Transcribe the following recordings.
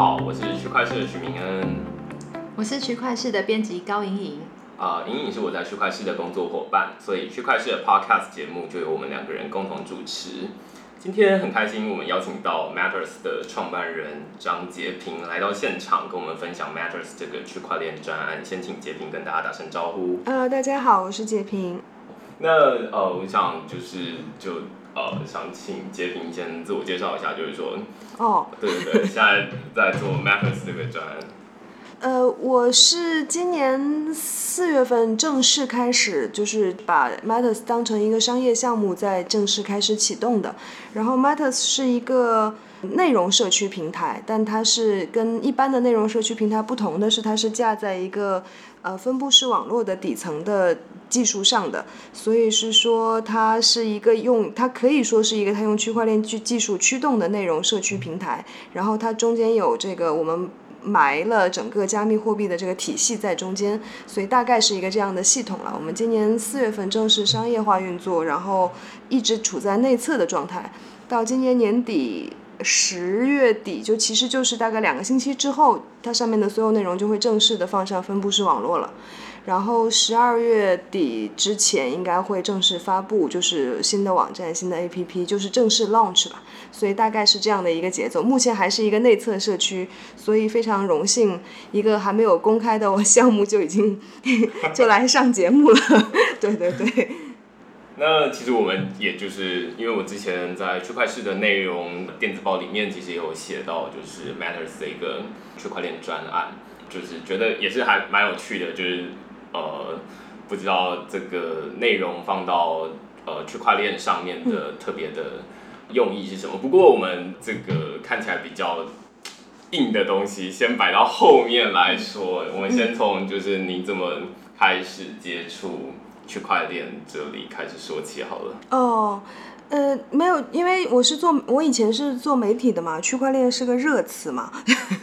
好，我是区块市的许明恩。我是区块市的编辑高莹莹。啊，莹莹是我在区块市的工作伙伴，所以区块市的 Podcast 节目就由我们两个人共同主持。今天很开心，我们邀请到 Matters 的创办人张杰平来到现场，跟我们分享 Matters 这个区块链专案。先请杰平跟大家打声招呼。呃，大家好，我是杰平。那呃，我想就是就呃，想请杰平先自我介绍一下，就是说，哦，对对对，现在在做 Mathers 这个专案。呃，我是今年四月份正式开始，就是把 Matters 当成一个商业项目，在正式开始启动的。然后 Matters 是一个内容社区平台，但它是跟一般的内容社区平台不同的是，它是架在一个呃分布式网络的底层的技术上的，所以是说它是一个用它可以说是一个它用区块链技技术驱动的内容社区平台。然后它中间有这个我们。埋了整个加密货币的这个体系在中间，所以大概是一个这样的系统了。我们今年四月份正式商业化运作，然后一直处在内测的状态，到今年年底十月底，就其实就是大概两个星期之后，它上面的所有内容就会正式的放上分布式网络了。然后十二月底之前应该会正式发布，就是新的网站、新的 APP，就是正式 launch 吧。所以大概是这样的一个节奏。目前还是一个内测社区，所以非常荣幸，一个还没有公开的 项目就已经 就来上节目了。对 对对。那其实我们也就是因为我之前在区块市的内容电子报里面，其实也有写到，就是 Matters 的一个区块链专案，就是觉得也是还蛮有趣的，就是。呃，不知道这个内容放到呃区块链上面的特别的用意是什么？不过我们这个看起来比较硬的东西，先摆到后面来说。我们先从就是你怎么开始接触区块链这里开始说起好了。哦。呃，没有，因为我是做，我以前是做媒体的嘛，区块链是个热词嘛，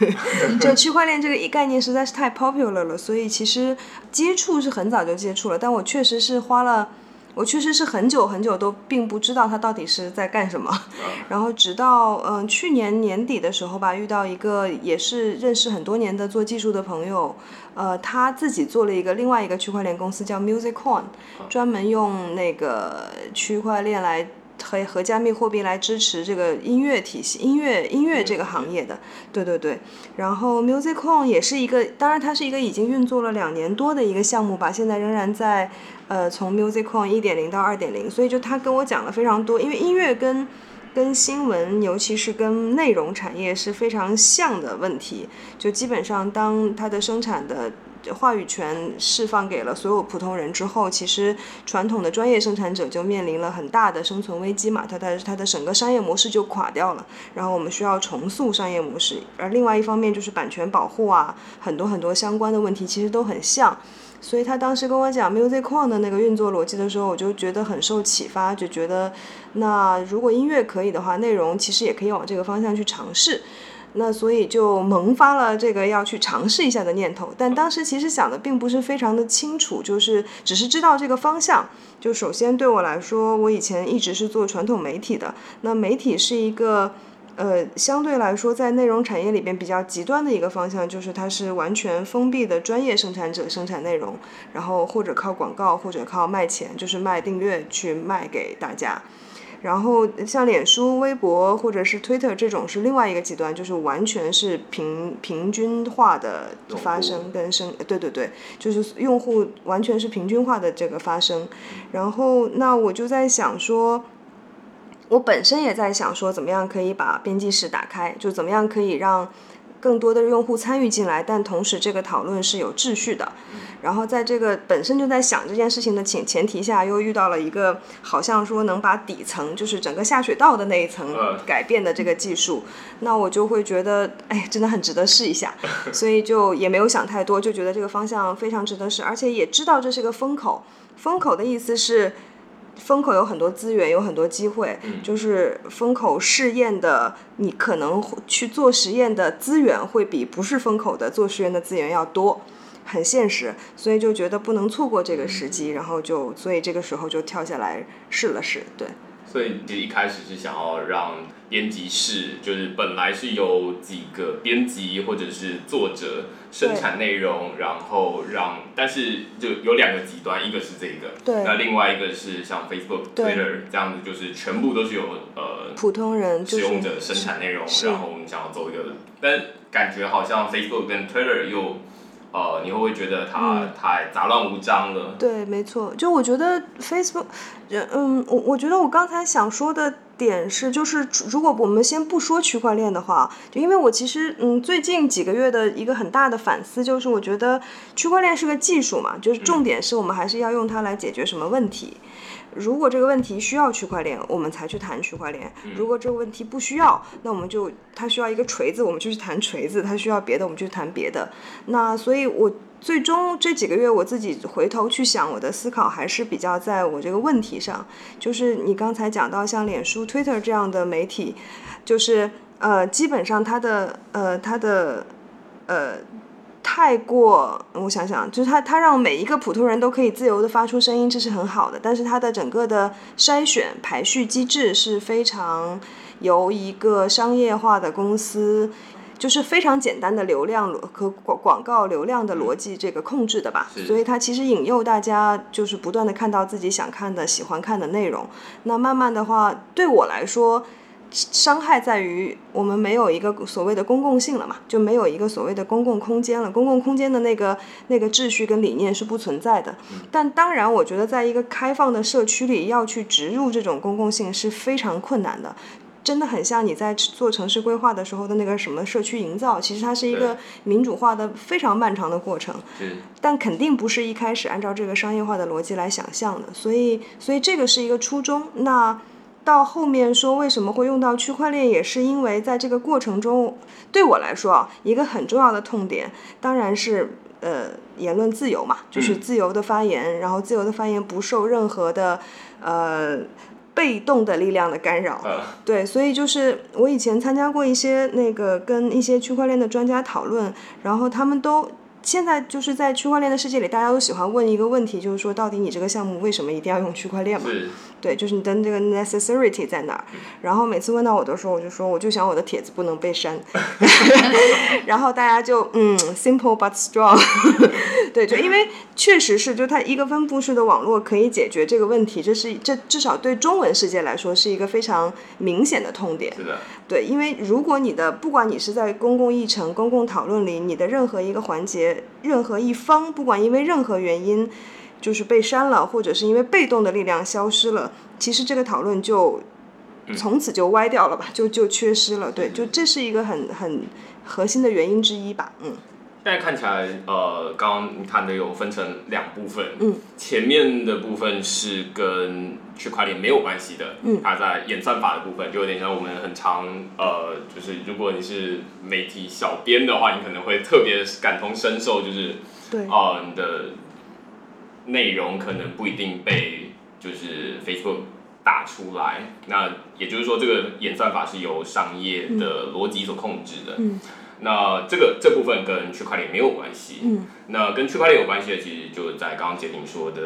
就区块链这个概念实在是太 popular 了，所以其实接触是很早就接触了，但我确实是花了，我确实是很久很久都并不知道他到底是在干什么，然后直到嗯去年年底的时候吧，遇到一个也是认识很多年的做技术的朋友，呃，他自己做了一个另外一个区块链公司叫 MusicCoin，专门用那个区块链来。和和加密货币来支持这个音乐体系、音乐音乐这个行业的，对对对。然后 MusicCoin 也是一个，当然它是一个已经运作了两年多的一个项目吧，现在仍然在呃从 MusicCoin 一点零到二点零，所以就他跟我讲了非常多，因为音乐跟跟新闻，尤其是跟内容产业是非常像的问题，就基本上当它的生产的。话语权释放给了所有普通人之后，其实传统的专业生产者就面临了很大的生存危机嘛，它的它的整个商业模式就垮掉了。然后我们需要重塑商业模式，而另外一方面就是版权保护啊，很多很多相关的问题其实都很像。所以他当时跟我讲 MusicCon 的那个运作逻辑的时候，我就觉得很受启发，就觉得那如果音乐可以的话，内容其实也可以往这个方向去尝试。那所以就萌发了这个要去尝试一下的念头，但当时其实想的并不是非常的清楚，就是只是知道这个方向。就首先对我来说，我以前一直是做传统媒体的，那媒体是一个呃相对来说在内容产业里边比较极端的一个方向，就是它是完全封闭的专业生产者生产内容，然后或者靠广告或者靠卖钱，就是卖订阅去卖给大家。然后像脸书、微博或者是 Twitter 这种是另外一个极端，就是完全是平平均化的发生跟生，对对对，就是用户完全是平均化的这个发生。然后那我就在想说，我本身也在想说，怎么样可以把编辑室打开，就怎么样可以让。更多的用户参与进来，但同时这个讨论是有秩序的。然后在这个本身就在想这件事情的前前提下，又遇到了一个好像说能把底层，就是整个下水道的那一层改变的这个技术，那我就会觉得，哎，真的很值得试一下。所以就也没有想太多，就觉得这个方向非常值得试，而且也知道这是个风口。风口的意思是。风口有很多资源，有很多机会，就是风口试验的，你可能去做实验的资源会比不是风口的做实验的资源要多，很现实，所以就觉得不能错过这个时机，然后就所以这个时候就跳下来试了试，对。所以其实一开始是想要让编辑室，就是本来是有几个编辑或者是作者生产内容，然后让，但是就有两个极端，一个是这个，对。那另外一个是像 Facebook、对。Twitter 这样子，就是全部都是有呃普通人就是使用者生产内容，然后我们想要做一个，但感觉好像 Facebook 跟 Twitter 又，呃，你会不会觉得它嗯太杂乱无章了？对，没错，就我觉得 Facebook，嗯，我我觉得我刚才想说的点是，就是如果我们先不说区块链的话，就因为我其实嗯最近几个月的一个很大的反思就是，我觉得区块链是个技术嘛，就是重点是我们还是要用它来解决什么问题。如果这个问题需要区块链，我们才去谈区块链；如果这个问题不需要，那我们就它需要一个锤子，我们就去谈锤子；它需要别的，我们就去谈别的。那所以，我最终这几个月我自己回头去想，我的思考还是比较在我这个问题上，就是你刚才讲到像脸书、Twitter 这样的媒体，就是呃，基本上它的呃它的呃。太过，我想想，就是它，它让每一个普通人都可以自由的发出声音，这是很好的。但是它的整个的筛选排序机制是非常由一个商业化的公司，就是非常简单的流量和广广告流量的逻辑这个控制的吧。所以它其实引诱大家就是不断的看到自己想看的、喜欢看的内容。那慢慢的话，对我来说。伤害在于我们没有一个所谓的公共性了嘛，就没有一个所谓的公共空间了。公共空间的那个那个秩序跟理念是不存在的。但当然，我觉得在一个开放的社区里，要去植入这种公共性是非常困难的。真的很像你在做城市规划的时候的那个什么社区营造，其实它是一个民主化的非常漫长的过程。但肯定不是一开始按照这个商业化的逻辑来想象的。所以，所以这个是一个初衷。那。到后面说为什么会用到区块链，也是因为在这个过程中，对我来说啊，一个很重要的痛点，当然是呃言论自由嘛，就是自由的发言，然后自由的发言不受任何的呃被动的力量的干扰。对，所以就是我以前参加过一些那个跟一些区块链的专家讨论，然后他们都。现在就是在区块链的世界里，大家都喜欢问一个问题，就是说，到底你这个项目为什么一定要用区块链嘛？对，就是你的这个 necessity 在哪儿？然后每次问到我的时候，我就说，我就想我的帖子不能被删。然后大家就嗯，simple but strong。对，就因为确实是，就它一个分布式的网络可以解决这个问题，这是这至少对中文世界来说是一个非常明显的痛点。是的。对，因为如果你的不管你是在公共议程、公共讨论里，你的任何一个环节。任何一方，不管因为任何原因，就是被删了，或者是因为被动的力量消失了，其实这个讨论就从此就歪掉了吧，就就缺失了。对，就这是一个很很核心的原因之一吧。嗯。现在看起来，呃，刚刚你谈的有分成两部分，嗯，前面的部分是跟区块链没有关系的，嗯，它在演算法的部分，就有点像我们很常，呃，就是如果你是媒体小编的话，你可能会特别感同身受，就是对，哦，你的内容可能不一定被就是 Facebook 打出来，那也就是说，这个演算法是由商业的逻辑所控制的，嗯。那这个这部分跟区块链没有关系。嗯。那跟区块链有关系的，其实就在刚刚杰婷说的，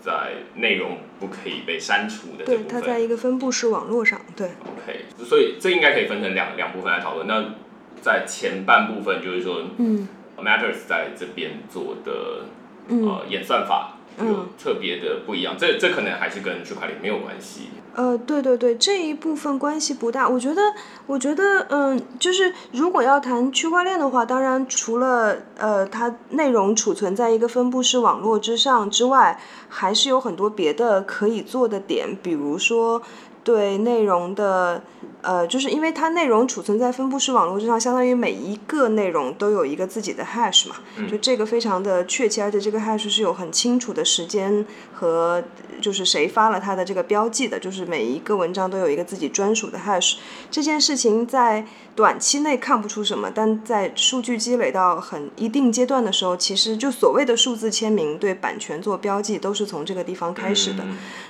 在内容不可以被删除的这部分。对，它在一个分布式网络上。对。OK，所以这应该可以分成两两部分来讨论。那在前半部分，就是说，嗯，Matters 在这边做的嗯呃演算法有特别的不一样。这这可能还是跟区块链没有关系。呃，对对对，这一部分关系不大。我觉得，我觉得，嗯，就是如果要谈区块链的话，当然除了呃，它内容储存在一个分布式网络之上之外，还是有很多别的可以做的点，比如说对内容的。呃，就是因为它内容储存在分布式网络之上，相当于每一个内容都有一个自己的 hash 嘛，就这个非常的确切，而且这个 hash 是有很清楚的时间和就是谁发了它的这个标记的，就是每一个文章都有一个自己专属的 hash。这件事情在短期内看不出什么，但在数据积累到很一定阶段的时候，其实就所谓的数字签名对版权做标记都是从这个地方开始的。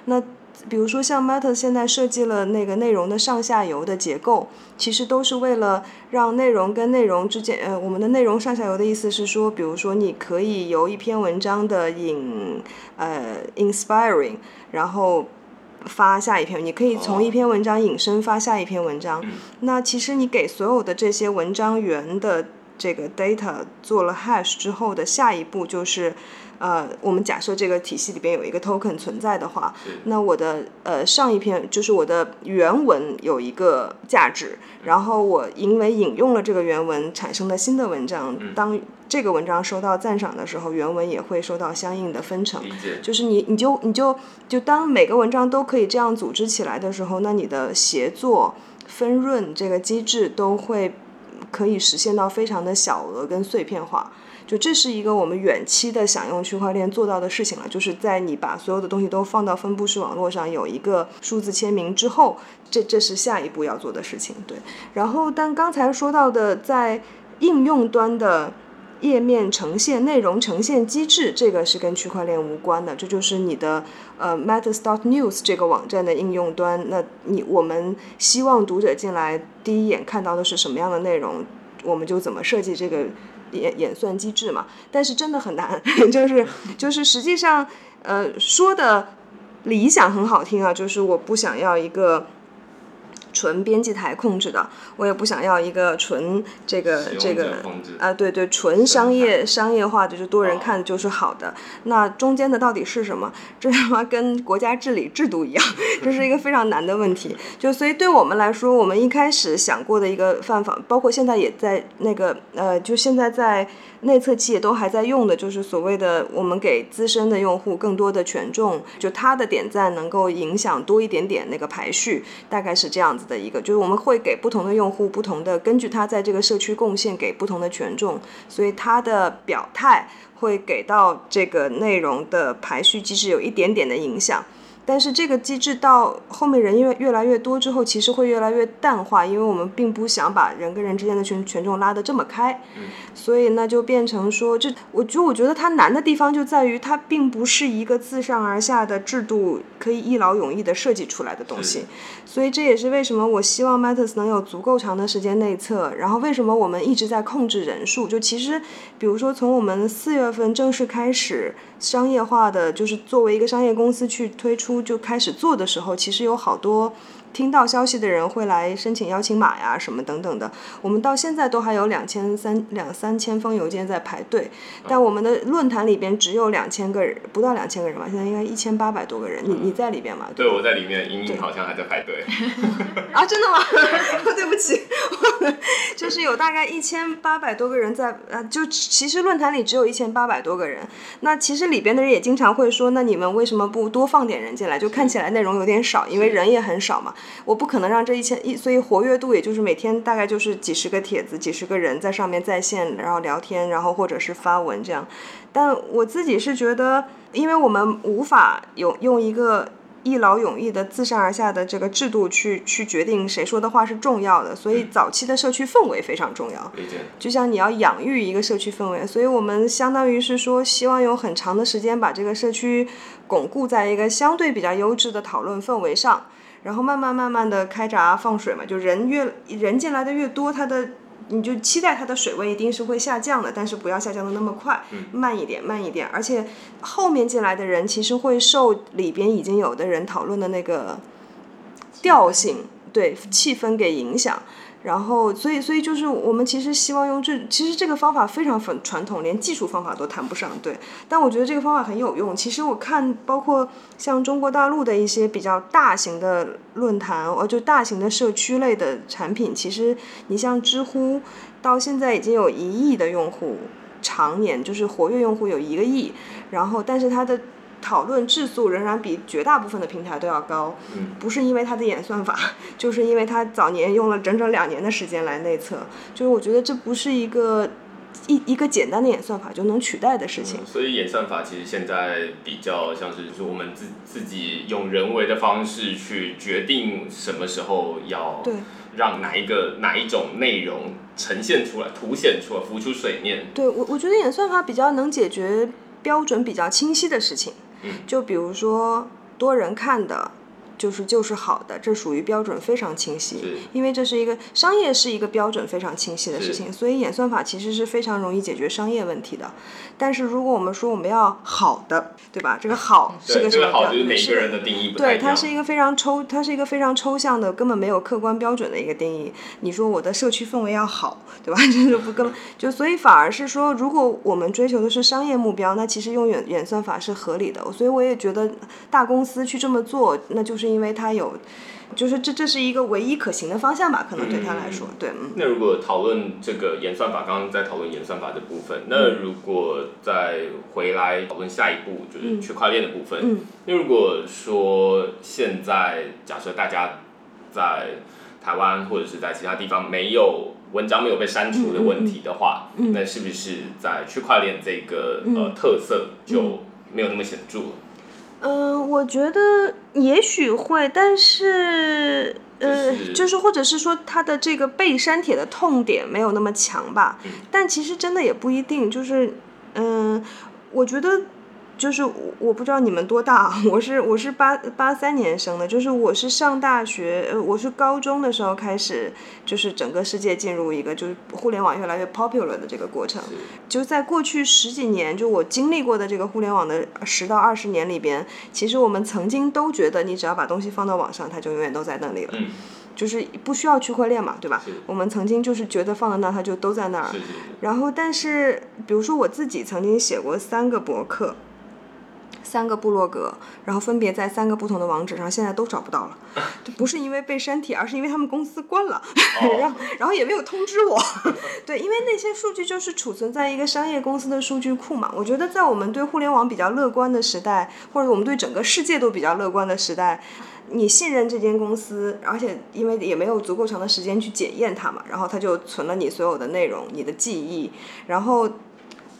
那比如说像 Meta 现在设计了那个内容的上下游的结构，其实都是为了让内容跟内容之间，呃，我们的内容上下游的意思是说，比如说你可以由一篇文章的引，呃，inspiring，然后发下一篇，你可以从一篇文章引申发下一篇文章。嗯那其实你给所有的这些文章源的这个 data 做了 hash 之后的下一步就是，呃，我们假设这个体系里边有一个 token 存在的话，那我的呃上一篇就是我的原文有一个价值，然后我因为引用了这个原文产生的新的文章，当这个文章收到赞赏的时候，原文也会收到相应的分成。就是你，你就你就就当每个文章都可以这样组织起来的时候，那你的协作、分润这个机制都会可以实现到非常的小额跟碎片化。就这是一个我们远期的想用区块链做到的事情了，就是在你把所有的东西都放到分布式网络上，有一个数字签名之后，这这是下一步要做的事情。对，然后但刚才说到的在应用端的。页面呈现、内容呈现机制，这个是跟区块链无关的，这就是你的呃 Matters.News 这个网站的应用端。那你我们希望读者进来第一眼看到的是什么样的内容，我们就怎么设计这个演演算机制嘛。但是真的很难，就是就是实际上呃说的理想很好听啊，就是我不想要一个。纯编辑台控制的，我也不想要一个纯这个这个啊，对对，纯商业商业化的，就是多人看就是好的。那中间的到底是什么？这他妈跟国家治理制度一样，这是一个非常难的问题。就所以对我们来说，我们一开始想过的一个办法，包括现在也在那个呃，就现在在内测期也都还在用的，就是所谓的我们给资深的用户更多的权重，就他的点赞能够影响多一点点那个排序，大概是这样子的一个，就是我们会给不同的用户不同的，根据他在这个社区贡献给不同的权重，所以他的表态会给到这个内容的排序机制有一点点的影响。但是这个机制到后面人越越来越多之后，其实会越来越淡化，因为我们并不想把人跟人之间的权权重拉得这么开，所以那就变成说，这我就我觉得它难的地方就在于它并不是一个自上而下的制度可以一劳永逸的设计出来的东西，所以这也是为什么我希望 Matters 能有足够长的时间内测，然后为什么我们一直在控制人数，就其实比如说从我们四月份正式开始商业化的，就是作为一个商业公司去推出就开始做的时候，其实有好多。听到消息的人会来申请邀请码呀，什么等等的。我们到现在都还有两千三两三千封邮件在排队，但我们的论坛里边只有两千个人，不到两千个人吧，现在应该一千八百多个人。你你在里边吗？对，我在里面，莹莹好像还在排队。啊，真的吗？对不起，就是有大概一千八百多个人在，呃，就其实论坛里只有一千八百多个人。那其实里边的人也经常会说，那你们为什么不多放点人进来？就看起来内容有点少，因为人也很少嘛。我不可能让这一千一，所以活跃度也就是每天大概就是几十个帖子，几十个人在上面在线，然后聊天，然后或者是发文这样。但我自己是觉得，因为我们无法有用一个一劳永逸的自上而下的这个制度去去决定谁说的话是重要的，所以早期的社区氛围非常重要。理解。就像你要养育一个社区氛围，所以我们相当于是说，希望有很长的时间把这个社区巩固在一个相对比较优质的讨论氛围上。然后慢慢慢慢的开闸放水嘛，就人越人进来的越多，它的你就期待它的水位一定是会下降的，但是不要下降的那么快，慢一点，慢一点。而且后面进来的人其实会受里边已经有的人讨论的那个调性，对气氛给影响。然后，所以，所以就是我们其实希望用这，其实这个方法非常传传统，连技术方法都谈不上，对。但我觉得这个方法很有用。其实我看，包括像中国大陆的一些比较大型的论坛，呃，就大型的社区类的产品，其实你像知乎，到现在已经有一亿的用户，常年就是活跃用户有一个亿，然后，但是它的。讨论质素仍然比绝大部分的平台都要高，不是因为它的演算法，就是因为它早年用了整整两年的时间来内测，就是我觉得这不是一个一一个简单的演算法就能取代的事情。所以演算法其实现在比较像是说我们自自己用人为的方式去决定什么时候要让哪一个哪一种内容呈现出来、凸显出来、浮出水面。对我，我觉得演算法比较能解决标准比较清晰的事情。就比如说多人看的，就是就是好的，这属于标准非常清晰。因为这是一个商业是一个标准非常清晰的事情，所以演算法其实是非常容易解决商业问题的。但是如果我们说我们要好的，对吧？这个好是，个什么标这个好就是每个人的定义对。它是一个非常抽，它是一个非常抽象的，根本没有客观标准的一个定义。你说我的社区氛围要好，对吧？这就不根本就所以反而是说，如果我们追求的是商业目标，那其实用演演算法是合理的。所以我也觉得大公司去这么做，那就是因为他有，就是这这是一个唯一可行的方向吧？可能对他来说，对，嗯。那如果讨论这个演算法，刚刚在讨论演算法的部分，那如果再回来讨论下一步，就是区块链的部分。嗯那如果说现在假设大家在台湾或者是在其他地方没有文章没有被删除的问题的话，嗯那是不是在区块链这个、呃特色就没有那么显著了？嗯，我觉得也许会，但是呃，就是就是或者是说他的这个被删帖的痛点没有那么强吧。但其实真的也不一定，就是嗯，我觉得。就是我我不知道你们多大，啊我是我是八八三年生的，就是我是上大学，呃，我是高中的时候开始，就是整个世界进入一个就是互联网越来越 popular 的这个过程。就在过去十几年，就我经历过的这个互联网的十到二十年里边，其实我们曾经都觉得，你只要把东西放到网上，它就永远都在那里了，嗯，就是不需要区块链嘛，对吧？我们曾经就是觉得放在那，它就都在那儿然后，但是比如说我自己曾经写过三个博客，三个部落格，然后分别在三个不同的网址上，现在都找不到了。不是因为被删帖，而是因为他们公司关了，然后然后也没有通知我。对，因为那些数据就是储存在一个商业公司的数据库嘛。我觉得在我们对互联网比较乐观的时代，或者我们对整个世界都比较乐观的时代。你信任这间公司，而且因为也没有足够长的时间去检验它嘛，然后它就存了你所有的内容、你的记忆，然后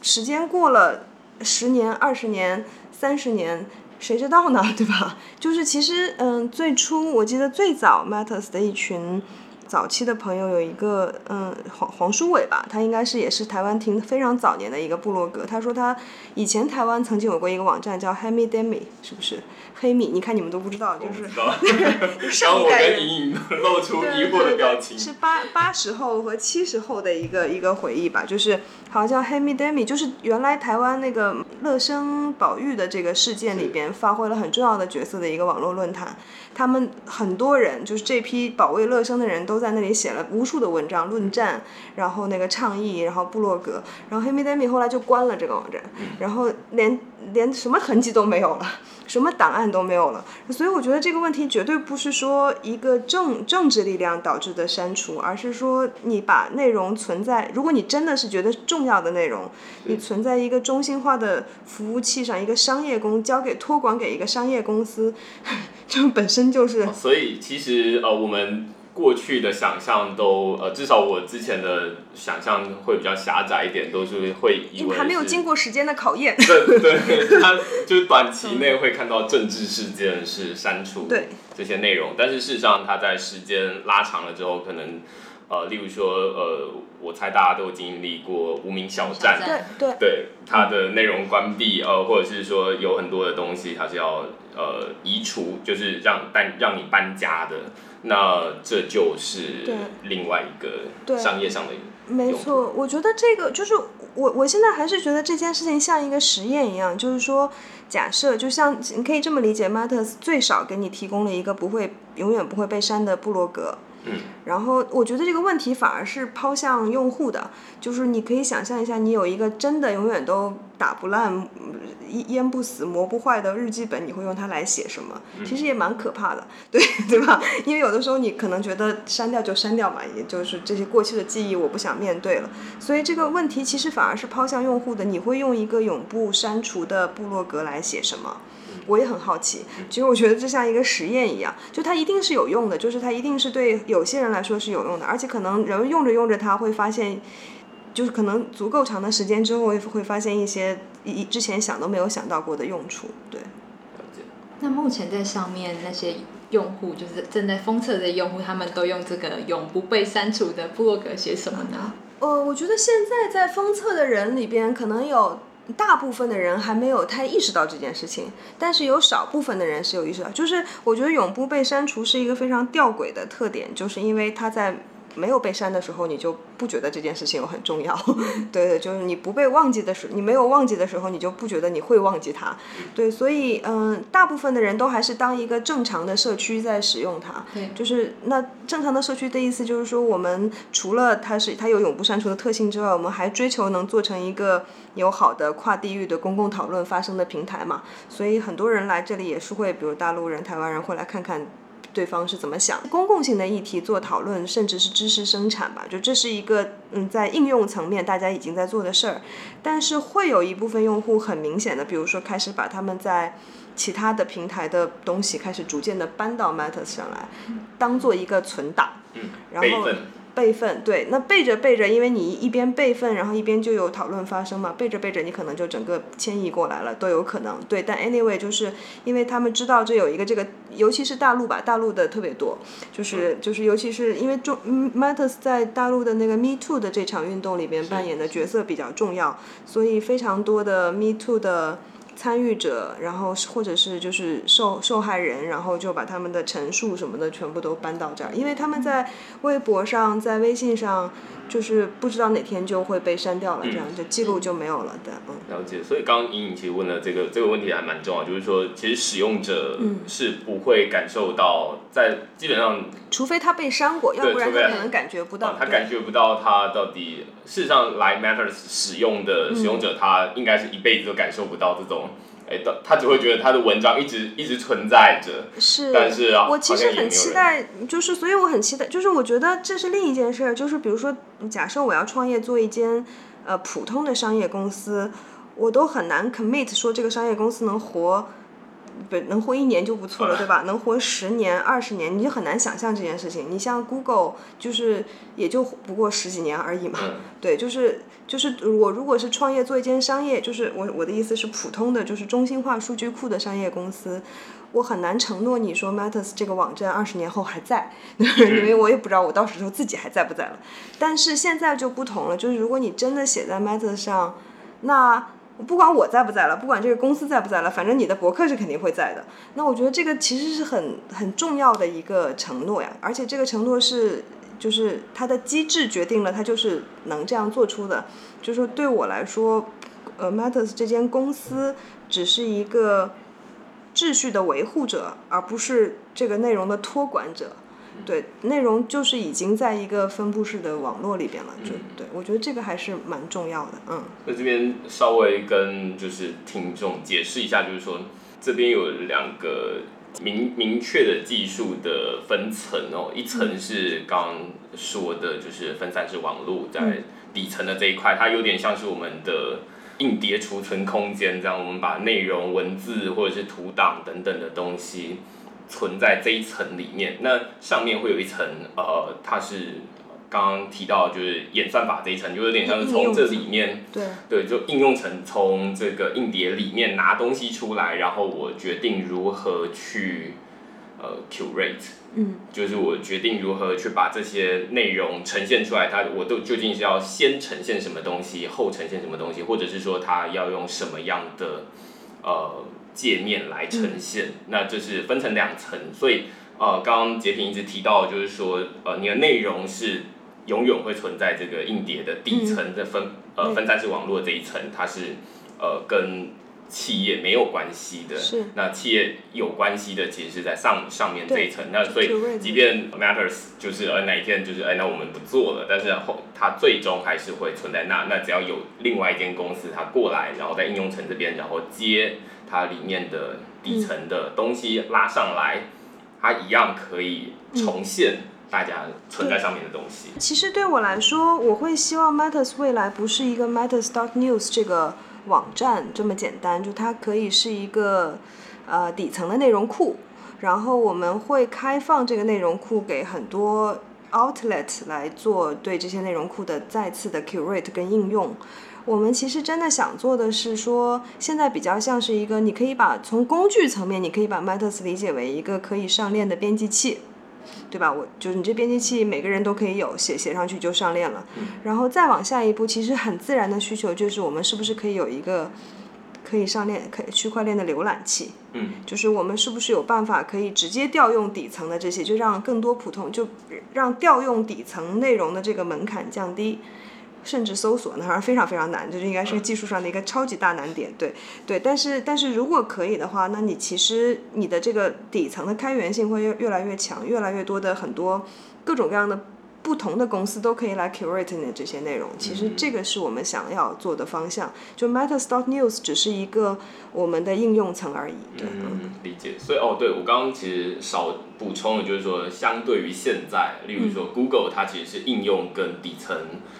时间过了十年、二十年、三十年，谁知道呢？对吧？就是其实，嗯，最初我记得最早 Matters 的一群早期的朋友有一个，嗯，黄黄书伟吧，他应该是也是台湾挺非常早年的一个部落格。他说他以前台湾曾经有过一个网站叫 Hemi Demi，是不是？黑米，你看你们都不知道，就是知道。刚上我一代人跟莹莹露出疑惑的表情。是八八十后和七十后的一个一个回忆吧，就是好像 Hemi Demi，就是原来台湾那个乐生保育的这个事件里边发挥了很重要的角色的一个网络论坛。他们很多人就是这批保卫乐生的人都在那里写了无数的文章、论战，然后那个倡议，然后部落格，然后 Hemi Demi 后来就关了这个网站，然后连连什么痕迹都没有了。什么档案都没有了，所以我觉得这个问题绝对不是说一个政政治力量导致的删除，而是说你把内容存在，如果你真的是觉得重要的内容，你存在一个中心化的服务器上，一个商业公交给托管给一个商业公司，就本身就是所以其实呃，我们过去的想象都呃，至少我之前的想象会比较狭窄一点，都是会以为还没有经过时间的考验。对对，他就是短期内会看到政治事件是删除对。这些内容，但是事实上它在时间拉长了之后，可能呃，例如说呃，我猜大家都经历过无名小站，对对。对它的内容关闭，呃，或者是说有很多的东西它是要呃移除，就是让搬让你搬家的，那这就是对另外一个对商业上的没错，我觉得这个就是我，我现在还是觉得这件事情像一个实验一样，就是说，假设就像你可以这么理解，Matters 最少给你提供了一个不会永远不会被删的布罗格。嗯，然后我觉得这个问题反而是抛向用户的，就是你可以想象一下，你有一个真的永远都打不烂、淹淹不死、磨不坏的日记本，你会用它来写什么？其实也蛮可怕的，对对吧？因为有的时候你可能觉得删掉就删掉嘛，也就是这些过去的记忆我不想面对了，所以这个问题其实反而是抛向用户的，你会用一个永不删除的部落格来写什么？我也很好奇，其实我觉得这像一个实验一样，就它一定是有用的，就是它一定是对有些人来说是有用的，而且可能人用着用着它会发现，就是可能足够长的时间之后会会发现一些一之前想都没有想到过的用处，对。那目前在上面那些用户，就是正在封测的用户，他们都用这个永不被删除的部落格写什么呢？呃，我觉得现在在封测的人里边，可能有大部分的人还没有太意识到这件事情，但是有少部分的人是有意识到。就是我觉得永不被删除是一个非常吊诡的特点，就是因为它在。没有被删的时候，你就不觉得这件事情有很重要。对 对，就是你不被忘记的时候，你没有忘记的时候，你就不觉得你会忘记它。对，所以嗯，大部分的人都还是当一个正常的社区在使用它。对，就是那正常的社区的意思就是说，我们除了它是它有永不删除的特性之外，我们还追求能做成一个友好的跨地域的公共讨论发生的平台嘛。所以很多人来这里也是会，比如大陆人、台湾人会来看看。对方是怎么想？公共性的议题做讨论，甚至是知识生产吧，就这是一个嗯，在应用层面大家已经在做的事儿。但是会有一部分用户很明显的，比如说开始把他们在其他的平台的东西开始逐渐的搬到 Matters 上来，当做一个存档，嗯，然后。备份对，那背着背着，因为你一边备份，然后一边就有讨论发生嘛。背着背着，你可能就整个迁移过来了，都有可能。对，但 anyway，就是因为他们知道这有一个这个，尤其是大陆吧，大陆的特别多，就是就是尤其是因为中 Matters 在大陆的那个 Me Too 的这场运动里边扮演的角色比较重要，所以非常多的 Me Too 的。参与者，然后或者是就是受受害人，然后就把他们的陈述什么的全部都搬到这儿，因为他们在微博上、在微信上，就是不知道哪天就会被删掉了，这样就记录就没有了的。嗯，了解。所以刚刚莹莹其实问了这个这个问题还蛮重要，就是说其实使用者是不会感受到，在基本上，除非他被删过，要不然他可能感觉不到。他感觉不到他到底事实上来 Matters 使用的使用者，他应该是一辈子都感受不到这种。哎，他只会觉得他的文章一直一直存在着，是，但是啊，我其实很期待，就是所以我很期待，就是我觉得这是另一件事儿，就是比如说，假设我要创业做一间呃普通的商业公司，我都很难 commit 说这个商业公司能活。不能活一年就不错了，对吧？能活十年、二十年，你就很难想象这件事情。你像 Google，就是也就不过十几年而已嘛。对，就是就是我如果是创业做一间商业，就是我我的意思是普通的，就是中心化数据库的商业公司，我很难承诺你说 Matters 这个网站二十年后还在，因为我也不知道我到时候自己还在不在了。但是现在就不同了，就是如果你真的写在 Matters 上，那。不管我在不在了，不管这个公司在不在了，反正你的博客是肯定会在的。那我觉得这个其实是很很重要的一个承诺呀，而且这个承诺是就是它的机制决定了它就是能这样做出的。就是对我来说，呃，Matters 这间公司只是一个秩序的维护者，而不是这个内容的托管者。对，内容就是已经在一个分布式的网络里边了，就对我觉得这个还是蛮重要的，嗯。那这边稍微跟就是听众解释一下，就是说这边有两个明明确的技术的分层哦，一层是刚说的，就是分散式网络在底层的这一块，它有点像是我们的硬碟储存空间这样，我们把内容、文字或者是图档等等的东西。存在这一层里面，那上面会有一层，呃，它是刚刚提到就是演算法这一层，就有点像是从这里面，对，对，就应用层从这个硬碟里面拿东西出来，然后我决定如何去呃 curate，嗯，就是我决定如何去把这些内容呈现出来，它我都究竟是要先呈现什么东西，后呈现什么东西，或者是说它要用什么样的呃。界面来呈现，那这是分成两层，所以呃，刚刚截屏一直提到，就是说呃，你的内容是永远会存在这个硬碟的底层的分呃分散式网络这一层，它是呃跟企业没有关系的，是。那企业有关系的其实是在上上面这一层，那所以即便 matters 就是呃哪一天就是哎那我们不做了，但是后它最终还是会存在。那，那只要有另外一间公司它过来，然后在应用层这边然后接。它里面的底层的东西拉上来，它一样可以重现大家存在上面的东西。其实对我来说，我会希望 Matters 未来不是一个 Matters dot news 这个网站这么简单，就它可以是一个呃底层的内容库，然后我们会开放这个内容库给很多 outlet 来做对这些内容库的再次的 curate 跟应用。我们其实真的想做的是说，现在比较像是一个，你可以把从工具层面，你可以把 Matters 理解为一个可以上链的编辑器。对吧？我就是你这编辑器每个人都可以有，写写上去就上链了。然后再往下一步，其实很自然的需求就是我们是不是可以有一个可以上链、可以区块链的浏览器？嗯，就是我们是不是有办法可以直接调用底层的这些，就让更多普通就让调用底层内容的这个门槛降低。甚至搜索那还是非常非常难，这 就应该是技术上的一个超级大难点。对对，但是但是如果可以的话，那你其实你的这个底层的开源性会越越来越强，越来越多的很多各种各样的不同的公司都可以来 curate 你的这些内容。其实这个是我们想要做的方向。就 Meta Stock News 只是一个我们的应用层而已。对，嗯，理解。所以哦，对我刚刚其实少补充了，就是说相对于现在，例如说 Google 它其实是应用跟底层。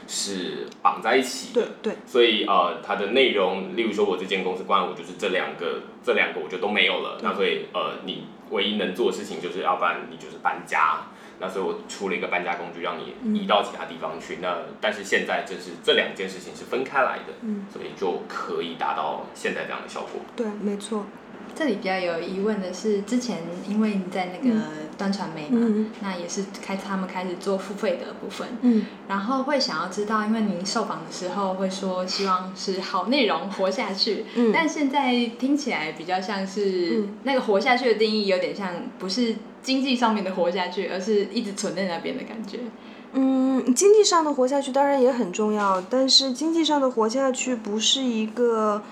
是绑在一起的，对，所以呃，它的内容，例如说，我这间公司关了，我就是这两个，这两个我就都没有了。那所以呃，你唯一能做的事情就是，要不然你就是搬家。那所以我出了一个搬家工具，让你移到其他地方去。那但是现在就是这两件事情是分开来的，嗯，所以就可以达到现在这样的效果。对，没错。这里比较有疑问的是，之前因为你在那个端传媒嘛，那也是开他们开始做付费的部分，嗯，然后会想要知道，因为您受访的时候会说希望是好内容活下去，嗯，但现在听起来比较像是那个活下去的定义有点像不是经济上面的活下去，而是一直存在那边的感觉。嗯，经济上的活下去当然也很重要，但是经济上的活下去不是一个，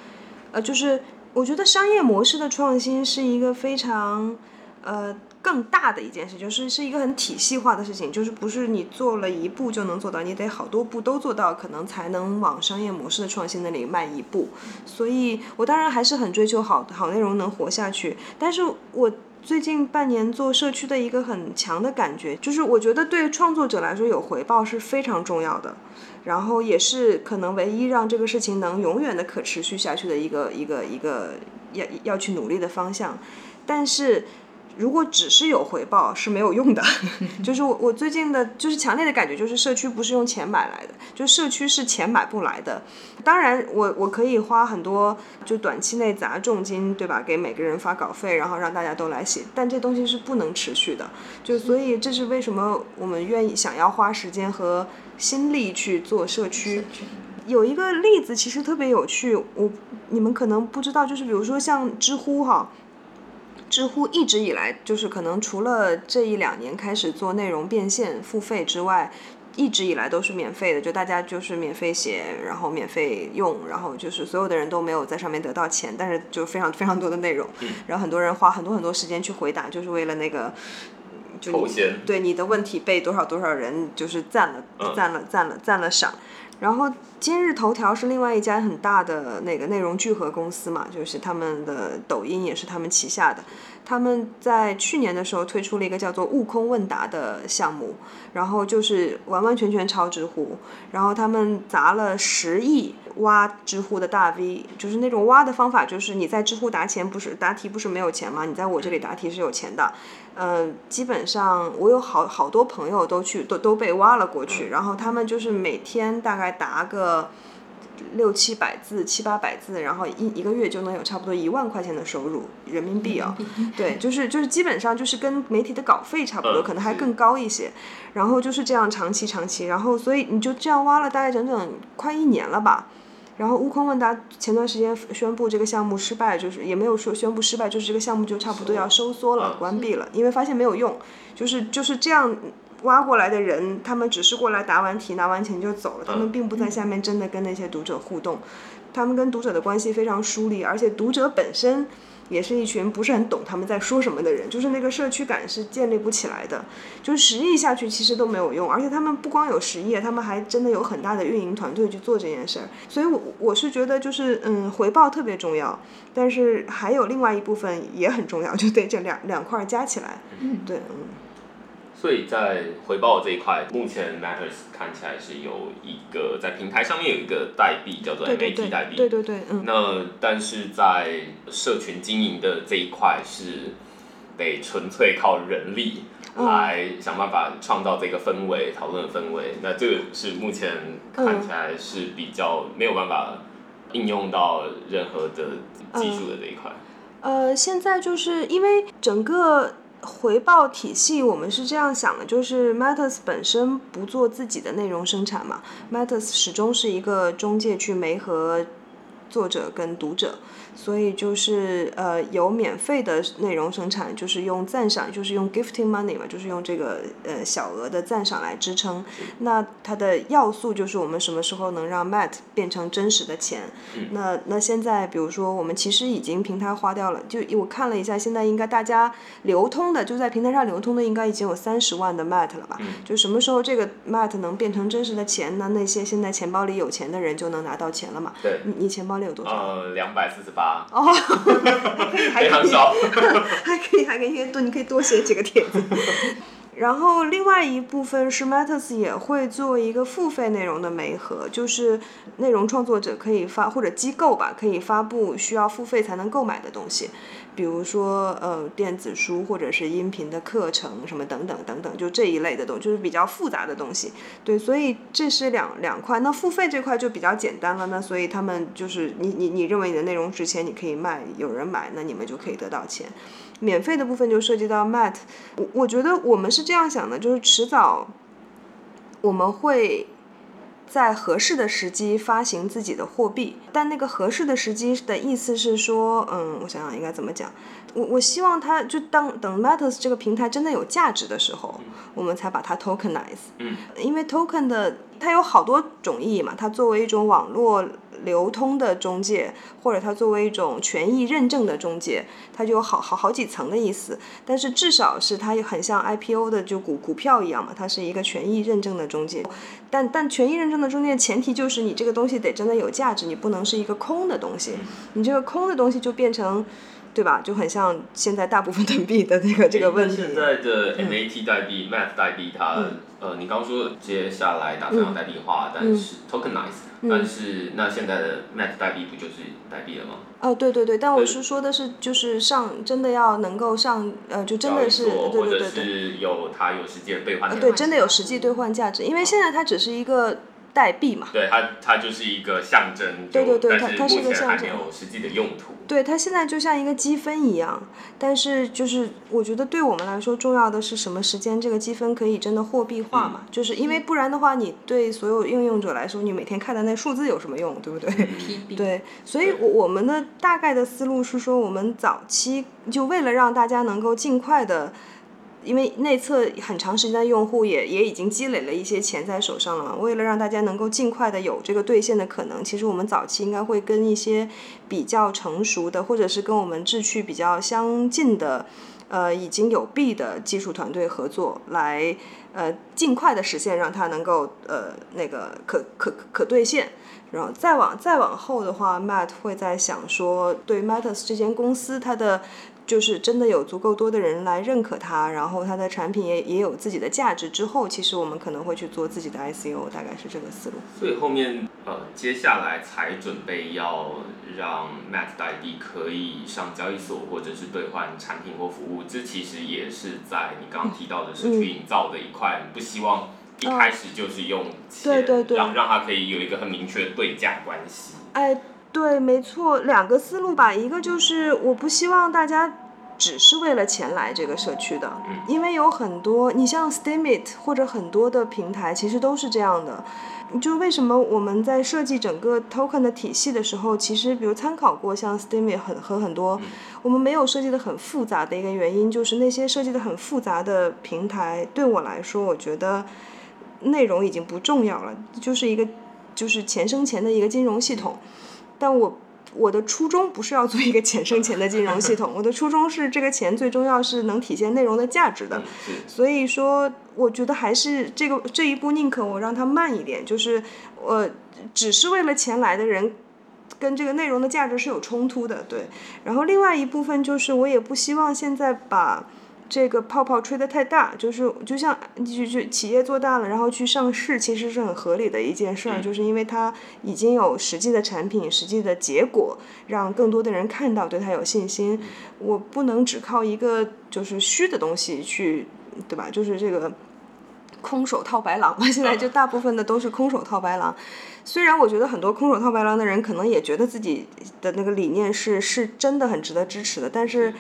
呃，就是。我觉得商业模式的创新是一个非常，呃，更大的一件事，就是是一个很体系化的事情，就是不是你做了一步就能做到，你得好多步都做到，可能才能往商业模式的创新那里迈一步。所以我当然还是很追求好好内容能活下去，但是我最近半年做社区的一个很强的感觉，就是我觉得对创作者来说有回报是非常重要的。然后也是可能唯一让这个事情能永远的可持续下去的一个一个一个要要去努力的方向，但是如果只是有回报是没有用的，就是我我最近的就是强烈的感觉就是社区不是用钱买来的，就社区是钱买不来的。当然我我可以花很多就短期内砸重金对吧，给每个人发稿费，然后让大家都来写，但这东西是不能持续的。就所以这是为什么我们愿意想要花时间和。心力去做社区，有一个例子其实特别有趣，我你们可能不知道，就是比如说像知乎哈，知乎一直以来就是可能除了这一两年开始做内容变现付费之外，一直以来都是免费的，就大家就是免费写，然后免费用，然后就是所有的人都没有在上面得到钱，但是就非常非常多的内容，然后很多人花很多很多时间去回答，就是为了那个。头衔对你的问题被多少多少人就是赞了赞了赞了赞了赏，然后今日头条是另外一家很大的那个内容聚合公司嘛，就是他们的抖音也是他们旗下的，他们在去年的时候推出了一个叫做悟空问答的项目，然后就是完完全全抄知乎，然后他们砸了十亿挖知乎的大 V，就是那种挖的方法就是你在知乎答钱不是答题不是没有钱吗？你在我这里答题是有钱的。嗯，基本上我有好好多朋友都去都都被挖了过去，然后他们就是每天大概答个六七百字、七八百字，然后一一个月就能有差不多一万块钱的收入人民币啊。对，就是就是基本上就是跟媒体的稿费差不多，可能还更高一些。然后就是这样长期长期，然后所以你就这样挖了大概整整快一年了吧。然后悟空问答前段时间宣布这个项目失败，就是也没有说宣布失败，就是这个项目就差不多要收缩了、关闭了，因为发现没有用，就是就是这样挖过来的人，他们只是过来答完题拿完钱就走了，他们并不在下面真的跟那些读者互动，他们跟读者的关系非常疏离，而且读者本身。也是一群不是很懂他们在说什么的人，就是那个社区感是建立不起来的，就是十亿下去其实都没有用，而且他们不光有实业，他们还真的有很大的运营团队去做这件事儿，所以，我我是觉得就是嗯，回报特别重要，但是还有另外一部分也很重要，就对这两两块加起来，对，嗯。所以在回报这一块，目前 Matters 看起来是有一个在平台上面有一个代币叫做 MAT 代币，对对对，嗯。那但是在社群经营的这一块是得纯粹靠人力来想办法创造这个氛围、讨论氛围。那这个是目前看起来是比较没有办法应用到任何的技术的这一块。呃，现在就是因为整个。回报体系，我们是这样想的，就是 Matters 本身不做自己的内容生产嘛，Matters 始终是一个中介去媒合作者跟读者。所以就是呃有免费的内容生产，就是用赞赏，就是用 gifting money 嘛，就是用这个呃小额的赞赏来支撑。那它的要素就是我们什么时候能让 mat 变成真实的钱？那那现在比如说我们其实已经平台花掉了，就我看了一下，现在应该大家流通的就在平台上流通的应该已经有三十万的 mat 了吧？就什么时候这个 mat 能变成真实的钱呢？那些现在钱包里有钱的人就能拿到钱了嘛？对，你你钱包里有多少？呃，两百四十八。哦，还可以，还可以，还可以多，你可以多写几个帖子。然后另外一部分是 Matters 也会做一个付费内容的媒合，就是内容创作者可以发或者机构吧，可以发布需要付费才能购买的东西。比如说，呃，电子书或者是音频的课程什么等等等等，就这一类的东，就是比较复杂的东西。对，所以这是两两块。那付费这块就比较简单了。那所以他们就是你你你认为你的内容值钱，你可以卖，有人买，那你们就可以得到钱。免费的部分就涉及到 Mat，我我觉得我们是这样想的，就是迟早我们会。在合适的时机发行自己的货币，但那个合适的时机的意思是说，嗯，我想想应该怎么讲。我我希望它就当等 Matters 这个平台真的有价值的时候，我们才把它 tokenize。嗯。因为 token 的它有好多种意义嘛，它作为一种网络。流通的中介，或者它作为一种权益认证的中介，它就有好好好几层的意思。但是至少是它很像 IPO 的就股股票一样嘛，它是一个权益认证的中介。但但权益认证的中介前提就是你这个东西得真的有价值，你不能是一个空的东西。你这个空的东西就变成。对吧？就很像现在大部分的币的那个这个问题。现在的 MAT 代币、MAT 代币，它呃，你刚刚说接下来打算要代币化，但是 tokenize，但是那现在的 MAT 代币不就是代币了吗？哦，对对对，但我是说的是，就是上真的要能够上呃，就真的是对对对对，是有它有实际的兑换。对，真的有实际兑换价值，因为现在它只是一个。代币嘛，对它，它就是一个象征，对对对，它它是一个象征，没有实际的用途。对它现在就像一个积分一样，但是就是我觉得对我们来说重要的是什么时间这个积分可以真的货币化嘛？就是因为不然的话，你对所有应用者来说，你每天看的那数字有什么用，对不对？对，所以我我们的大概的思路是说，我们早期就为了让大家能够尽快的。因为内测很长时间的用户也也已经积累了一些钱在手上了嘛，为了让大家能够尽快的有这个兑现的可能，其实我们早期应该会跟一些比较成熟的，或者是跟我们志趣比较相近的，呃，已经有币的技术团队合作，来呃尽快的实现让它能够呃那个可可可兑现，然后再往再往后的话，Matt 会在想说，对 Matters 这间公司它的。就是真的有足够多的人来认可它，然后它的产品也也有自己的价值之后，其实我们可能会去做自己的 ICO，大概是这个思路。所以后面呃，接下来才准备要让 Mat 代币可以上交易所或者是兑换产品或服务，这其实也是在你刚刚提到的社区营造的一块，不希望一开始就是用钱让让它可以有一个很明确的对价关系。哎。对，没错，两个思路吧。一个就是我不希望大家只是为了钱来这个社区的，因为有很多，你像 Steemit 或者很多的平台，其实都是这样的。就为什么我们在设计整个 token 的体系的时候，其实比如参考过像 Steemit 很和很多，我们没有设计的很复杂的一个原因，就是那些设计的很复杂的平台，对我来说，我觉得内容已经不重要了，就是一个就是钱生钱的一个金融系统。但我我的初衷不是要做一个钱生钱的金融系统，我的初衷是这个钱最重要是能体现内容的价值的。所以说，我觉得还是这个这一步宁可我让它慢一点，就是我只是为了钱来的人，跟这个内容的价值是有冲突的。对，然后另外一部分就是我也不希望现在把。这个泡泡吹得太大，就是就像就就企业做大了，然后去上市，其实是很合理的一件事儿，就是因为它已经有实际的产品、实际的结果，让更多的人看到，对它有信心。我不能只靠一个就是虚的东西去，对吧？就是这个空手套白狼嘛，现在就大部分的都是空手套白狼。虽然我觉得很多空手套白狼的人可能也觉得自己的那个理念是是真的很值得支持的，但是。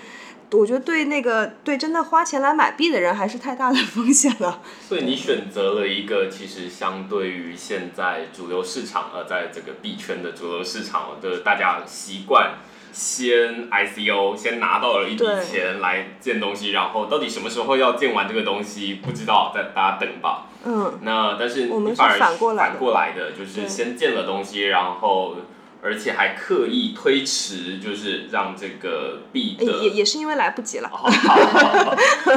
我觉得对那个对真的花钱来买币的人还是太大的风险了。所以你选择了一个其实相对于现在主流市场呃，在这个币圈的主流市场的大家习惯。先 ICO，先拿到了一笔钱来建东西，然后到底什么时候要建完这个东西，不知道，再大家等吧。嗯。那但是我们反而反过来反过来的，就是先建了东西，然后而且还刻意推迟，就是让这个币的也也是因为来不及了。好，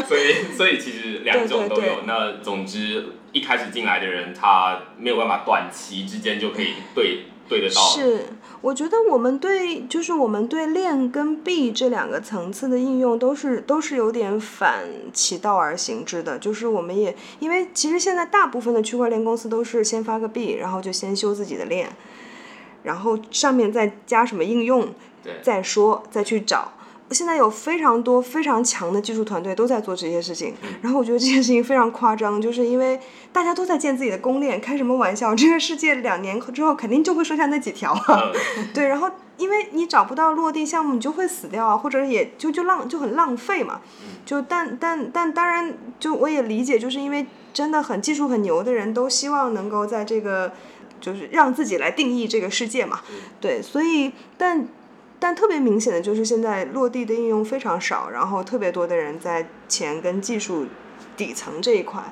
所以 所以其实两种都有。那总之一开始进来的人，他没有办法短期之间就可以对对得到。是。我觉得我们对就是我们对链跟币这两个层次的应用都是都是有点反其道而行之的，就是我们也因为其实现在大部分的区块链公司都是先发个币，然后就先修自己的链，然后上面再加什么应用，再说再去找。现在有非常多非常强的技术团队都在做这些事情，然后我觉得这件事情非常夸张，就是因为大家都在建自己的公链，开什么玩笑？这个世界两年之后肯定就会剩下那几条啊，对，然后因为你找不到落地项目，你就会死掉啊，或者也就就浪就很浪费嘛，就但但但当然，就我也理解，就是因为真的很技术很牛的人都希望能够在这个就是让自己来定义这个世界嘛，对，所以但。但特别明显的就是现在落地的应用非常少，然后特别多的人在钱跟技术底层这一块。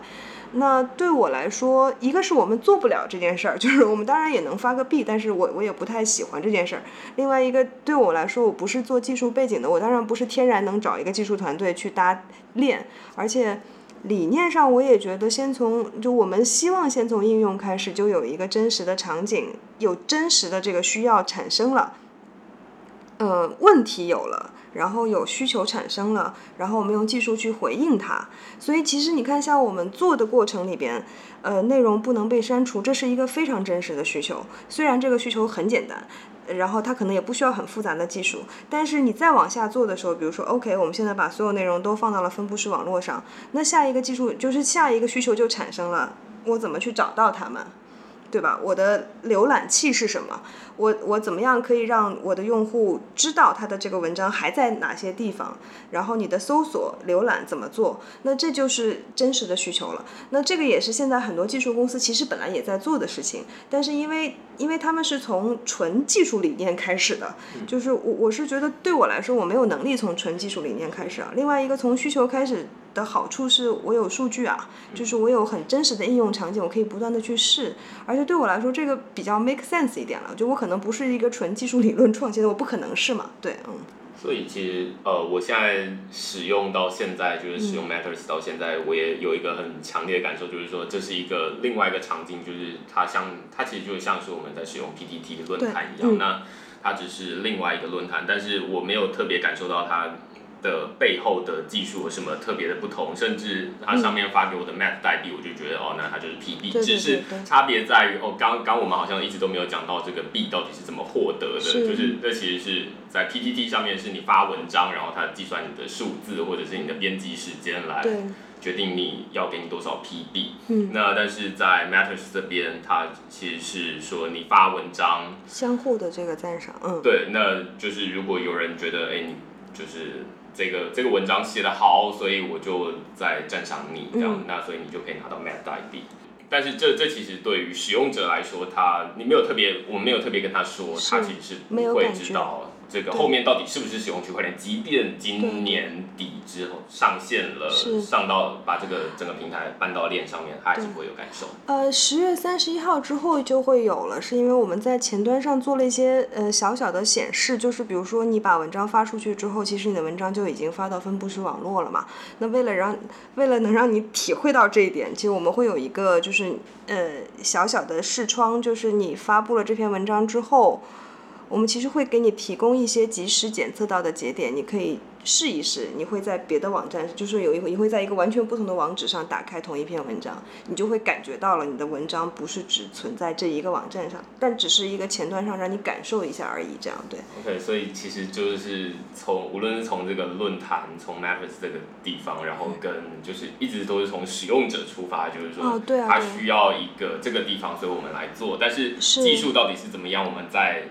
那对我来说，一个是我们做不了这件事儿，就是我们当然也能发个币，但是我我也不太喜欢这件事儿。另外一个对我来说，我不是做技术背景的，我当然不是天然能找一个技术团队去搭链，而且理念上我也觉得先从就我们希望先从应用开始，就有一个真实的场景，有真实的这个需要产生了。呃，问题有了，然后有需求产生了，然后我们用技术去回应它。所以其实你看，像我们做的过程里边，呃，内容不能被删除，这是一个非常真实的需求。虽然这个需求很简单，然后它可能也不需要很复杂的技术，但是你再往下做的时候，比如说，OK，我们现在把所有内容都放到了分布式网络上，那下一个技术就是下一个需求就产生了，我怎么去找到它们？对吧？我的浏览器是什么？我我怎么样可以让我的用户知道他的这个文章还在哪些地方？然后你的搜索浏览怎么做？那这就是真实的需求了。那这个也是现在很多技术公司其实本来也在做的事情，但是因为因为他们是从纯技术理念开始的，就是我我是觉得对我来说我没有能力从纯技术理念开始啊。另外一个从需求开始。的好处是我有数据啊，就是我有很真实的应用场景，我可以不断的去试，而且对我来说这个比较 make sense 一点了，就我可能不是一个纯技术理论创新的，我不可能是嘛，对，嗯。所以其实呃，我现在使用到现在，就是使用 Matters 到现在，我也有一个很强烈的感受，就是说这是一个另外一个场景，就是它像它其实就像是我们在使用 PTT 论坛一样，那它只是另外一个论坛，但是我没有特别感受到它。的背后的技术有什么特别的不同？甚至它上面发给我的 Mat 代币，我就觉得哦，那它就是 PB，只是差别在于哦，刚刚我们好像一直都没有讲到这个币到底是怎么获得的，就是这其实是在 PTT 上面是你发文章，然后它计算你的数字或者是你的编辑时间来决定你要给你多少 PB。嗯，那但是在 Matters 这边，它其实是说你发文章相互的这个赞赏，嗯，对，那就是如果有人觉得哎，你就是。这个这个文章写得好，所以我就在赞赏你这样，那所以你就可以拿到 Mat 代币。但是这这其实对于使用者来说，他你没有特别，我们没有特别跟他说，他其实是不会知道。这个后面到底是不是使用区块链？即便今年底之后上线了，上到把这个整个平台搬到链上面，还是会有感受。呃，十月三十一号之后就会有了，是因为我们在前端上做了一些呃小小的显示，就是比如说你把文章发出去之后，其实你的文章就已经发到分布式网络了嘛。那为了让为了能让你体会到这一点，其实我们会有一个就是呃小小的视窗，就是你发布了这篇文章之后。我们其实会给你提供一些及时检测到的节点，你可以。试一试，你会在别的网站，就是有一你会在一个完全不同的网址上打开同一篇文章，你就会感觉到了你的文章不是只存在这一个网站上，但只是一个前端上让你感受一下而已，这样对。OK，所以其实就是从无论是从这个论坛，从 Matters 这个地方，然后跟就是一直都是从使用者出发，就是说他需要一个这个地方，所以我们来做，但是技术到底是怎么样，我们在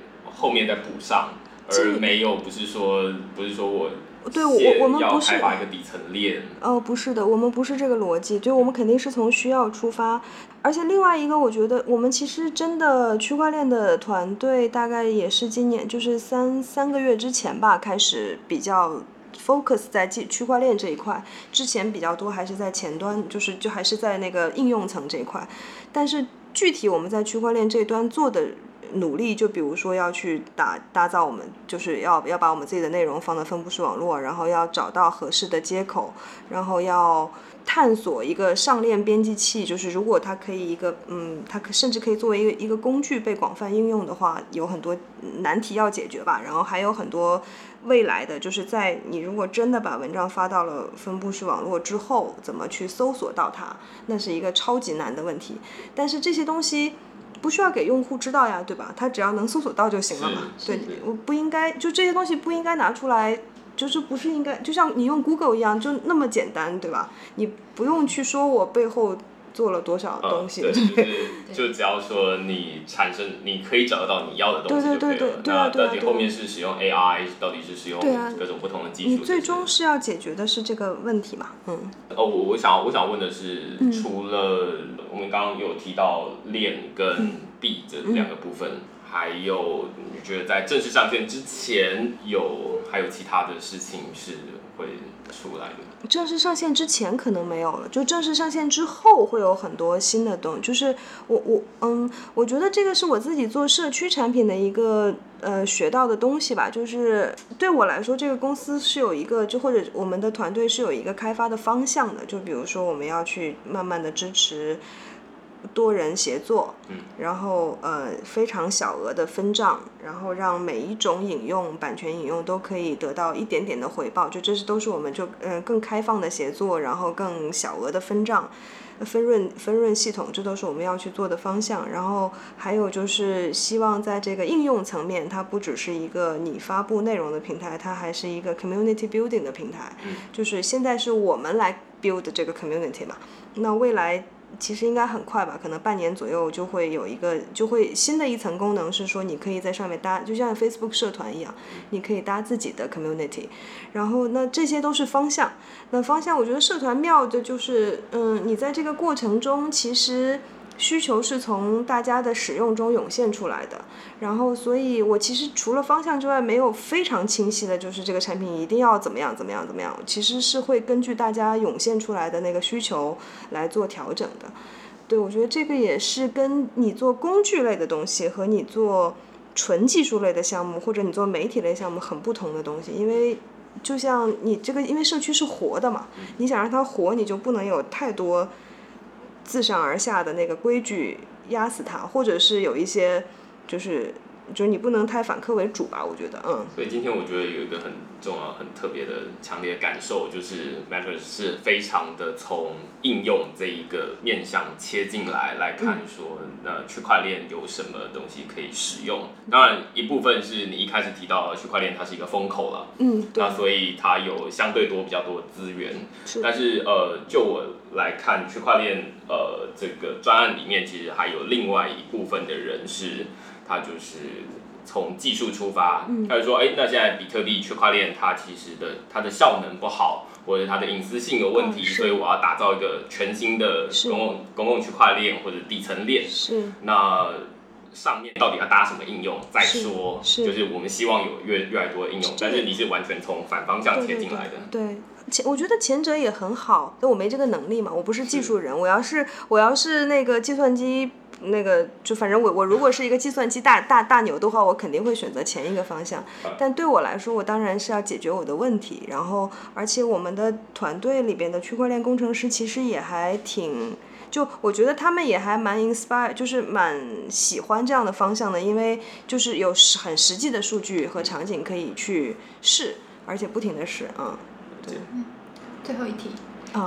后面再补上。而没有不是说不是说我对我我我们要不是一个底层链，哦，不是的，我们不是这个逻辑，就我们肯定是从需要出发，而且另外一个，我觉得我们其实真的区块链的团队大概也是今年就是三三个月之前吧，开始比较 focus 在区区块链这一块，之前比较多还是在前端，就是就还是在那个应用层这一块，但是具体我们在区块链这一端做的。努力，就比如说要去打打造我们，就是要要把我们自己的内容放到分布式网络，然后要找到合适的接口，然后要探索一个上链编辑器，就是如果它可以一个，嗯，它可甚至可以作为一个一个工具被广泛应用的话，有很多难题要解决吧。然后还有很多未来的，就是在你如果真的把文章发到了分布式网络之后，怎么去搜索到它，那是一个超级难的问题。但是这些东西。不需要给用户知道呀，对吧？他只要能搜索到就行了嘛。对，我不应该就这些东西不应该拿出来，就是不是应该就像你用 Google 一样，就那么简单，对吧？你不用去说我背后。做了多少东西？对，就是 就只要说你产生，你可以找得到你要的东西就可以了。那到底后面是使用 AI，到底是使用各种不同的技术？你最终是要解决的是这个问题嘛？嗯。哦，我我想我想问的是，除了我们刚刚有提到链跟币这两个部分，还有你觉得在正式上线之前有还有其他的事情是会？出来的正式上线之前可能没有了，就正式上线之后会有很多新的东西。就是我我嗯，我觉得这个是我自己做社区产品的一个呃学到的东西吧。就是对我来说，这个公司是有一个，就或者我们的团队是有一个开发的方向的。就比如说，我们要去慢慢的支持。多人协作，嗯然后呃非常小额的分账，然后让每一种引用版权引用都可以得到一点点的回报，就这是都是我们就嗯更开放的协作，然后更小额的分账，分润分润系统，这都是我们要去做的方向。然后还有就是希望在这个应用层面，它不只是一个你发布内容的平台，它还是一个 community building 的平台。就是现在是我们来 build 这个 community 嘛，那未来。其实应该很快吧，可能半年左右就会有一个，就会新的一层功能是说，你可以在上面搭，就像 Facebook 社团一样，你可以搭自己的 community。然后那这些都是方向，那方向我觉得社团妙的就是，嗯，你在这个过程中其实。需求是从大家的使用中涌现出来的，然后，所以我其实除了方向之外，没有非常清晰的，就是这个产品一定要怎么样怎么样怎么样。其实是会根据大家涌现出来的那个需求来做调整的。对，我觉得这个也是跟你做工具类的东西和你做纯技术类的项目，或者你做媒体类项目很不同的东西。因为就像你这个，因为社区是活的嘛，你想让它活，你就不能有太多。自上而下的那个规矩压死他，或者是有一些，就是。就是你不能太反客为主吧，我觉得，嗯。所以今天我觉得有一个很重要、很特别的、强烈的感受，就是 Matters 是非常的从应用这一个面向切进来来看，说那区块链有什么东西可以使用。当然，一部分是你一开始提到区块链它是一个风口了，嗯，那所以它有相对多比较多的资源。是。但是呃，就我来看，区块链呃这个专案里面，其实还有另外一部分的人是。他就是从技术出发，他就说：“哎，那现在比特币区块链它其实的它的效能不好，或者它的隐私性有问题，所以我要打造一个全新的公共公共区块链或者底层链。是。那上面到底要搭什么应用？再说，是。就是我们希望有越越来越多的应用，但是你是完全从反方向切进来的。对。前我觉得前者也很好，但我没这个能力嘛，我不是技术人，我要是我要是那个计算机。”那个就反正我我如果是一个计算机大大大牛的话，我肯定会选择前一个方向。但对我来说，我当然是要解决我的问题。然后，而且我们的团队里边的区块链工程师其实也还挺，就我觉得他们也还蛮 inspire，就是蛮喜欢这样的方向的，因为就是有很实际的数据和场景可以去试，而且不停的试啊。对，最后一题。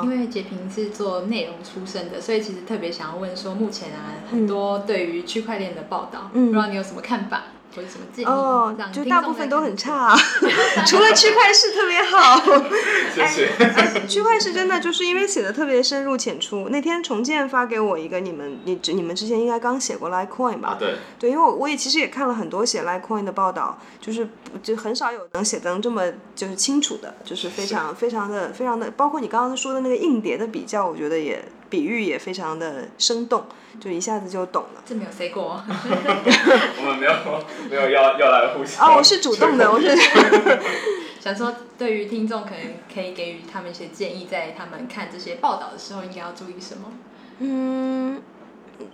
因为杰平是做内容出身的，所以其实特别想要问说，目前啊很多对于区块链的报道，不知道你有什么看法？或者什么建议？哦，就大部分都很差，除了区块式特别好。谢谢。区块式真的就是因为写的特别深入浅出。那天重建发给我一个，你们你你们之前应该刚写过 Litecoin 吧？对。对，因为我我也其实也看了很多写 Litecoin 的报道，就是就很少有能写的这么就是清楚的，就是非常非常的非常的，包括你刚刚说的那个硬碟的比较，我觉得也。比喻也非常的生动，就一下子就懂了。这没有 say 过。我们没有没有要要来互相。哦，我是主动的，我是。想说，对于听众可能可以给予他们一些建议，在他们看这些报道的时候，应该要注意什么？嗯。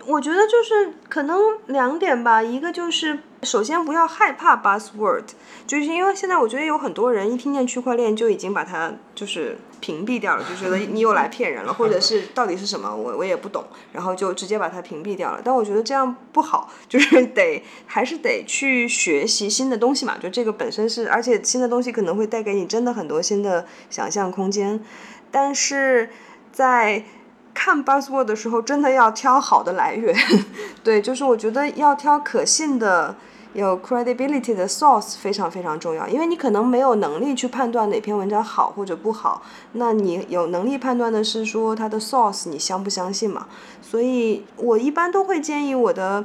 我觉得就是可能两点吧，一个就是首先不要害怕 buzzword，就是因为现在我觉得有很多人一听见区块链就已经把它就是屏蔽掉了，就觉得你又来骗人了，或者是到底是什么我我也不懂，然后就直接把它屏蔽掉了。但我觉得这样不好，就是得还是得去学习新的东西嘛，就这个本身是，而且新的东西可能会带给你真的很多新的想象空间，但是在。看 buzzword 的时候，真的要挑好的来源，对，就是我觉得要挑可信的、有 credibility 的 source 非常非常重要，因为你可能没有能力去判断哪篇文章好或者不好，那你有能力判断的是说它的 source 你相不相信嘛？所以我一般都会建议我的。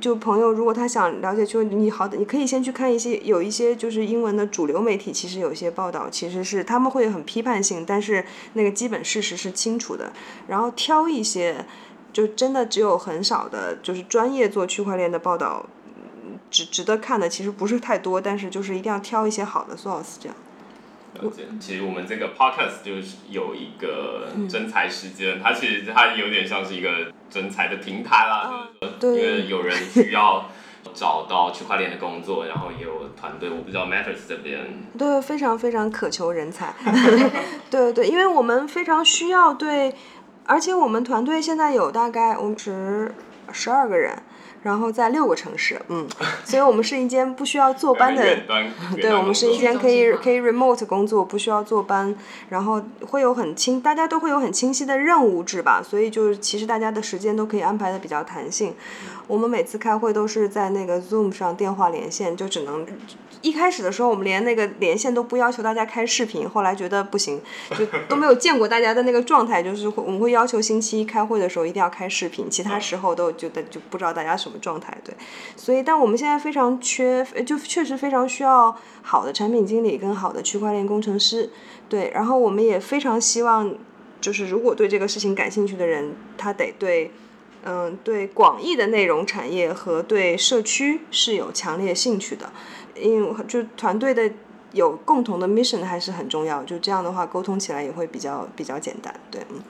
就朋友，如果他想了解，就你好，你可以先去看一些有一些就是英文的主流媒体，其实有一些报道，其实是他们会很批判性，但是那个基本事实是清楚的。然后挑一些，就真的只有很少的，就是专业做区块链的报道，值值得看的其实不是太多，但是就是一定要挑一些好的 source 这样。其实我们这个 podcast 就是有一个真才时间，它其实它有点像是一个真才的平台啦，就是因为有人需要找到区块链的工作，然后也有团队，我不知道 Matters 这边对非常非常渴求人才，对对，因为我们非常需要对，而且我们团队现在有大概我们十十二个人。然后在六个城市，嗯，所以我们是一间不需要坐班的，对，我们是一间可以可以 remote 工作，不需要坐班，然后会有很清，大家都会有很清晰的任务制吧，所以就是其实大家的时间都可以安排的比较弹性。我们每次开会都是在那个 Zoom 上电话连线，就只能一开始的时候我们连那个连线都不要求大家开视频，后来觉得不行，就都没有见过大家的那个状态，就是我们会要求星期一开会的时候一定要开视频，其他时候都就得就不知道大家什么状态，对，所以但我们现在非常缺，就确实非常需要好的产品经理跟好的区块链工程师，对，然后我们也非常希望，就是如果对这个事情感兴趣的人，他得对。嗯，对广义的内容产业和对社区是有强烈兴趣的，因为就团队的有共同的 mission 还是很重要，就这样的话沟通起来也会比较比较简单，对，嗯。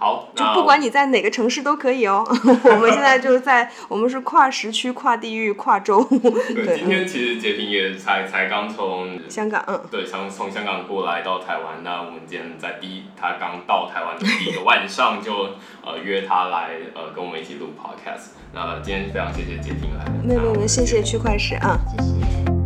好，就不管你在哪个城市都可以哦。我们现在就是在，我们是跨时区、跨地域、跨州。对，今天其实杰平也才才刚从香港，嗯，对，从从香港过来到台湾。那我们今天在第一，他刚到台湾的第一个晚上就呃约他来呃跟我们一起录 podcast。那今天非常谢谢杰平来，没有没有，谢谢区块市啊，谢谢。